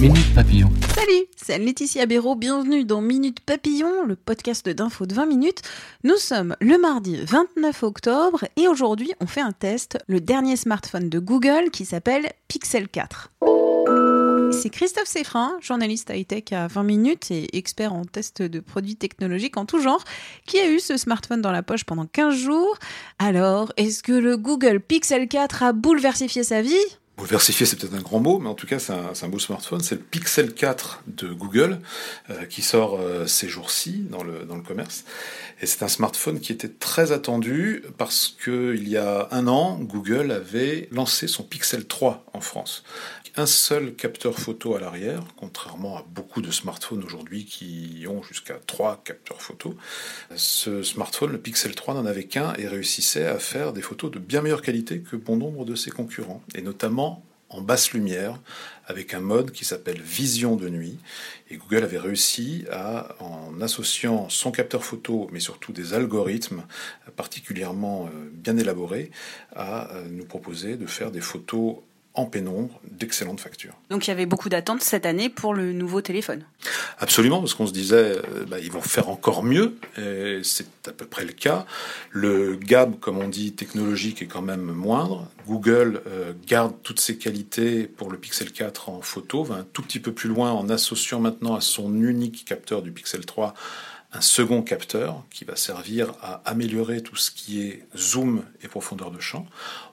Minute Papillon. Salut, c'est Laetitia Béraud, bienvenue dans Minute Papillon, le podcast d'info de 20 minutes. Nous sommes le mardi 29 octobre et aujourd'hui on fait un test, le dernier smartphone de Google qui s'appelle Pixel 4. C'est Christophe Seffrin, journaliste high-tech à 20 minutes et expert en test de produits technologiques en tout genre, qui a eu ce smartphone dans la poche pendant 15 jours. Alors, est-ce que le Google Pixel 4 a bouleversifié sa vie? Bouleversifier, c'est peut-être un grand mot, mais en tout cas, c'est un, beau smartphone. C'est le Pixel 4 de Google euh, qui sort euh, ces jours-ci dans le, dans le commerce. Et c'est un smartphone qui était très attendu parce que il y a un an, Google avait lancé son Pixel 3 en France. Un seul capteur photo à l'arrière, contrairement à beaucoup de smartphones aujourd'hui qui ont jusqu'à trois capteurs photo. Ce smartphone, le Pixel 3, n'en avait qu'un et réussissait à faire des photos de bien meilleure qualité que bon nombre de ses concurrents, et notamment en basse lumière avec un mode qui s'appelle vision de nuit. Et Google avait réussi à, en associant son capteur photo, mais surtout des algorithmes particulièrement bien élaborés, à nous proposer de faire des photos en pénombre d'excellentes factures. Donc il y avait beaucoup d'attentes cette année pour le nouveau téléphone. Absolument, parce qu'on se disait, euh, bah, ils vont faire encore mieux, et c'est à peu près le cas. Le gap, comme on dit, technologique est quand même moindre. Google euh, garde toutes ses qualités pour le Pixel 4 en photo, va un tout petit peu plus loin en associant maintenant à son unique capteur du Pixel 3 un second capteur qui va servir à améliorer tout ce qui est zoom et profondeur de champ.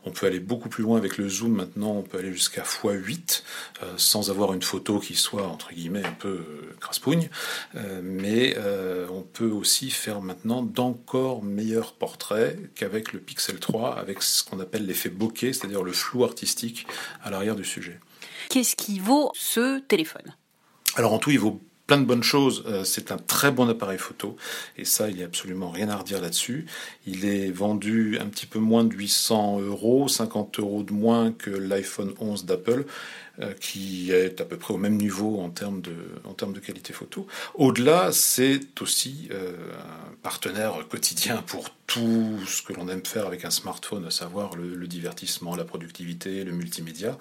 On peut aller beaucoup plus loin avec le zoom maintenant, on peut aller jusqu'à x8 euh, sans avoir une photo qui soit entre guillemets un peu euh, craspougne, euh, mais euh, on peut aussi faire maintenant d'encore meilleurs portraits qu'avec le Pixel 3 avec ce qu'on appelle l'effet bokeh, c'est-à-dire le flou artistique à l'arrière du sujet. Qu'est-ce qui vaut ce téléphone? Alors en tout, il vaut plein de bonnes choses. C'est un très bon appareil photo et ça, il n'y a absolument rien à redire là-dessus. Il est vendu un petit peu moins de 800 euros, 50 euros de moins que l'iPhone 11 d'Apple qui est à peu près au même niveau en termes de, en termes de qualité photo. Au-delà, c'est aussi euh, un partenaire quotidien pour tout ce que l'on aime faire avec un smartphone, à savoir le, le, divertissement, la productivité, le multimédia.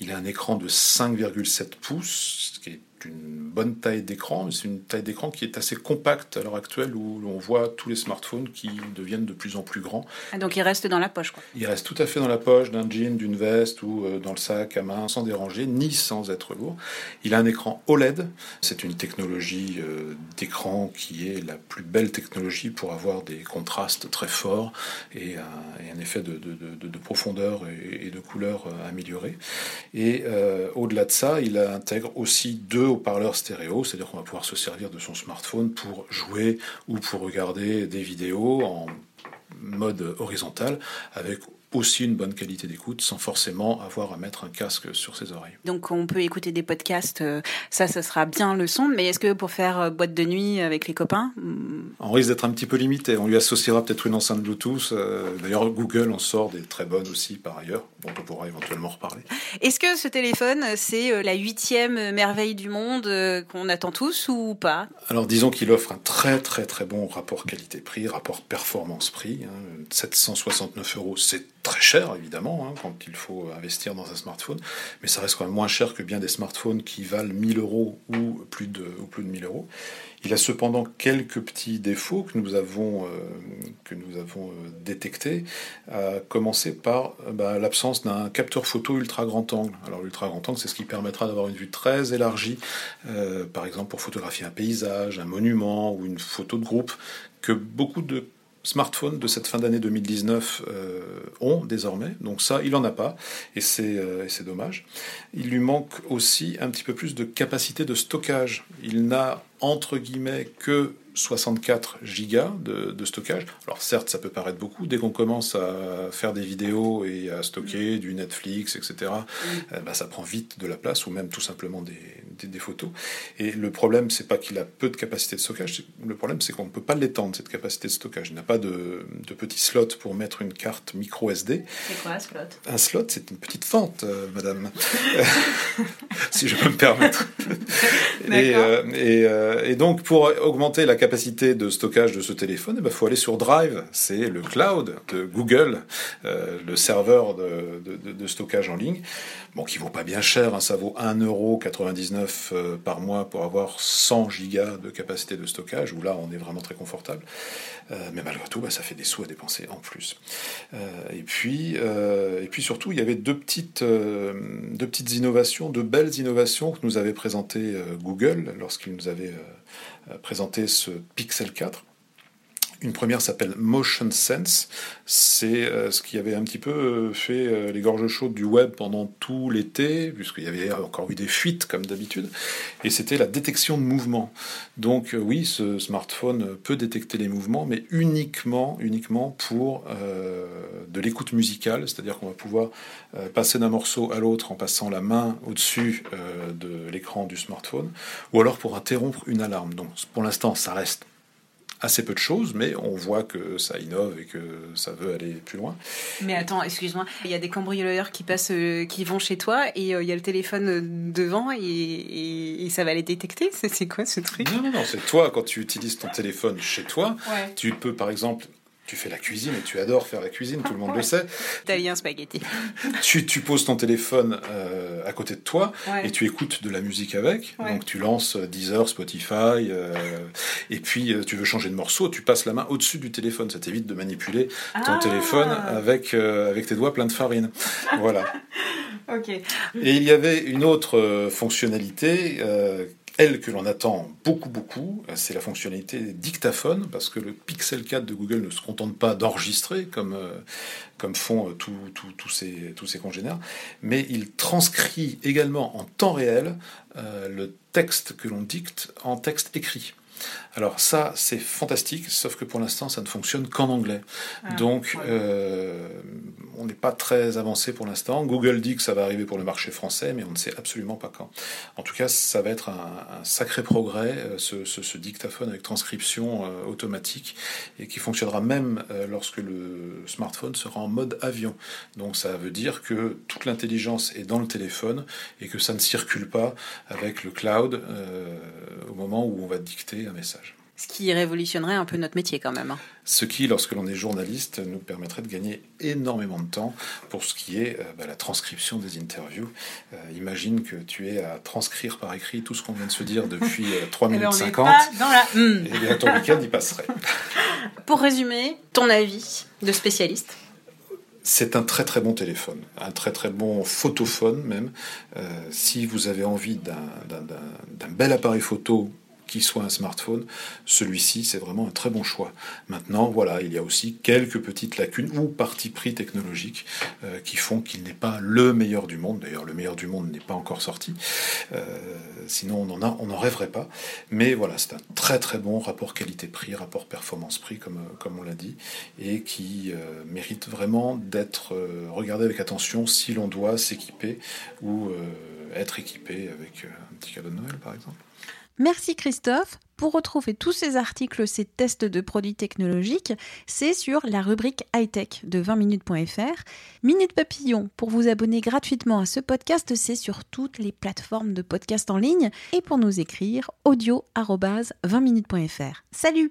Il a un écran de 5,7 pouces, ce qui est une bonne taille d'écran, mais c'est une taille d'écran qui est assez compacte à l'heure actuelle où on voit tous les smartphones qui deviennent de plus en plus grands. Ah, donc il reste dans la poche quoi. Il reste tout à fait dans la poche d'un jean, d'une veste ou euh, dans le sac à main sans déranger, ni sans être lourd. Il a un écran OLED, c'est une technologie euh, d'écran qui est la plus belle technologie pour avoir des contrastes très forts et un, et un effet de, de, de, de, profondeur et, de couleur euh, amélioré. Et euh, au-delà de ça, il intègre aussi deux haut-parleurs stéréo, c'est-à-dire qu'on va pouvoir se servir de son smartphone pour jouer ou pour regarder des vidéos en mode horizontal avec aussi une bonne qualité d'écoute sans forcément avoir à mettre un casque sur ses oreilles. Donc on peut écouter des podcasts, ça, ça sera bien le son, mais est-ce que pour faire boîte de nuit avec les copains On risque d'être un petit peu limité. On lui associera peut-être une enceinte Bluetooth. D'ailleurs, Google en sort des très bonnes aussi par ailleurs, dont on pourra éventuellement reparler. Est-ce que ce téléphone, c'est la huitième merveille du monde qu'on attend tous ou pas? Alors disons qu'il offre un très très très bon rapport qualité-prix, rapport performance-prix. Hein. 769 euros, c'est très cher évidemment hein, quand il faut investir dans un smartphone, mais ça reste quand même moins cher que bien des smartphones qui valent 1000 euros ou plus de, ou plus de 1000 euros. Il a cependant quelques petits défauts que nous avons, euh, que nous avons euh, détectés, à commencer par bah, l'absence d'un capteur photo ultra grand angle. Alors l'ultra grand angle, c'est ce qui permettra d'avoir une vue très élargie, euh, par exemple pour photographier un paysage, un monument ou une photo de groupe, que beaucoup de smartphones de cette fin d'année 2019 euh, ont désormais. Donc ça, il n'en a pas, et c'est euh, dommage. Il lui manque aussi un petit peu plus de capacité de stockage. Il n'a entre guillemets que 64 gigas de, stockage. Alors certes, ça peut paraître beaucoup. Dès qu'on commence à faire des vidéos et à stocker du Netflix, etc., euh, bah, ça prend vite de la place, ou même tout simplement des, des, photos. Et le problème, c'est pas qu'il a peu de capacité de stockage. Le problème, c'est qu'on ne peut pas l'étendre cette capacité de stockage. Il n'a pas de, de petit slot pour mettre une carte micro SD. C'est quoi un slot? Un slot, c'est une petite fente, euh, madame, si je peux me permettre. et, euh, et, et, donc, pour augmenter la capacité de stockage de ce téléphone, il eh ben, faut aller sur Drive. C'est le cloud de Google, euh, le serveur de, stockage en ligne. Bon, qui vaut pas bien cher, hein, ça vaut 1,99€ euh, par mois pour avoir 100 gigas de capacité de stockage, où là on est vraiment très confortable. Euh, mais malgré tout, bah, ça fait des sous à dépenser en plus. et, puis, et puis surtout, il y avait deux petites, deux petites innovations, deux belles innovations que nous avait présentées Google lorsqu'il nous avait présenté ce Pixel 4. Une première s'appelle Motion Sense. C'est euh, ce qui avait un petit peu euh, fait euh, les gorges chaudes du web pendant tout l'été, puisqu'il y avait encore eu des fuites comme d'habitude. Et c'était la détection de mouvement. Donc oui, ce smartphone peut détecter les mouvements, mais uniquement, uniquement pour de l'écoute musicale, c'est-à-dire qu'on va pouvoir passer d'un morceau à l'autre en passant la main au-dessus de l'écran du smartphone, ou alors pour interrompre une alarme. Donc pour l'instant, ça reste assez peu de choses, mais on voit que ça innove et que ça veut aller plus loin. Mais attends, excuse-moi, il y a des cambrioleurs qui passent, euh, qui vont chez toi et euh, il y a le téléphone euh, devant et, ça va les détecter. C'est quoi ce truc? Non, non, non, c'est toi quand tu utilises ton téléphone chez toi. Tu peux par exemple tu fais la cuisine et tu adores faire la cuisine, tout le monde le sait. Italien spaghetti. tu, tu poses ton téléphone euh, à côté de toi et tu écoutes de la musique avec. Donc tu lances Deezer, Spotify, euh, et puis euh, tu veux changer de morceau, tu passes la main au-dessus du téléphone. Ça t'évite de manipuler ton ah. téléphone avec, avec tes doigts pleins de farine. voilà. ok. Et il y avait une autre fonctionnalité elle que l'on attend beaucoup, beaucoup, c'est la fonctionnalité dictaphone, parce que le Pixel 4 de Google ne se contente pas d'enregistrer comme, euh, font euh, tous ces congénères, mais il transcrit également en temps réel euh, le texte que l'on dicte en texte écrit. Alors ça, c'est fantastique, sauf que pour l'instant, ça ne fonctionne qu'en anglais. Ah, Donc, euh, on n'est pas très avancé pour l'instant. Google dit que ça va arriver pour le marché français, mais on ne sait absolument pas quand. En tout cas, ça va être un, sacré progrès, euh, ce, dictaphone avec transcription euh, automatique, et qui fonctionnera même lorsque le smartphone sera en mode avion. Donc ça veut dire que toute l'intelligence est dans le téléphone, et que ça ne circule pas avec le cloud au moment où on va dicter message. Ce qui révolutionnerait un peu notre métier quand même. Hein. Ce qui, lorsque l'on est journaliste, nous permettrait de gagner énormément de temps pour ce qui est euh, bah, la transcription des interviews. Euh, imagine que tu es à transcrire par écrit tout ce qu'on vient de se dire depuis 3 euh, minutes 50. dans la... Hmm. Et bien ton week-end y passerait. pour résumer, ton avis de spécialiste? C'est un très très bon téléphone, un très très bon photophone même. si vous avez envie d'un bel appareil photo qui soit un smartphone, celui-ci, c'est vraiment un très bon choix. Maintenant, voilà, il y a aussi quelques petites lacunes ou parties pris technologiques euh, qui font qu'il n'est pas le meilleur du monde. D'ailleurs, le meilleur du monde n'est pas encore sorti. Euh, sinon, on n'en rêverait pas. Mais voilà, c'est un très très bon rapport qualité-prix, rapport performance-prix, comme, comme on l'a dit, et qui euh, mérite vraiment d'être regardé avec attention si l'on doit s'équiper ou être équipé avec un petit cadeau de Noël, par exemple. Merci Christophe. Pour retrouver tous ces articles, ces tests de produits technologiques, c'est sur la rubrique high-tech de 20minutes.fr. Minute Papillon, pour vous abonner gratuitement à ce podcast, c'est sur toutes les plateformes de podcast en ligne. Et pour nous écrire, audio 20minutes.fr. Salut!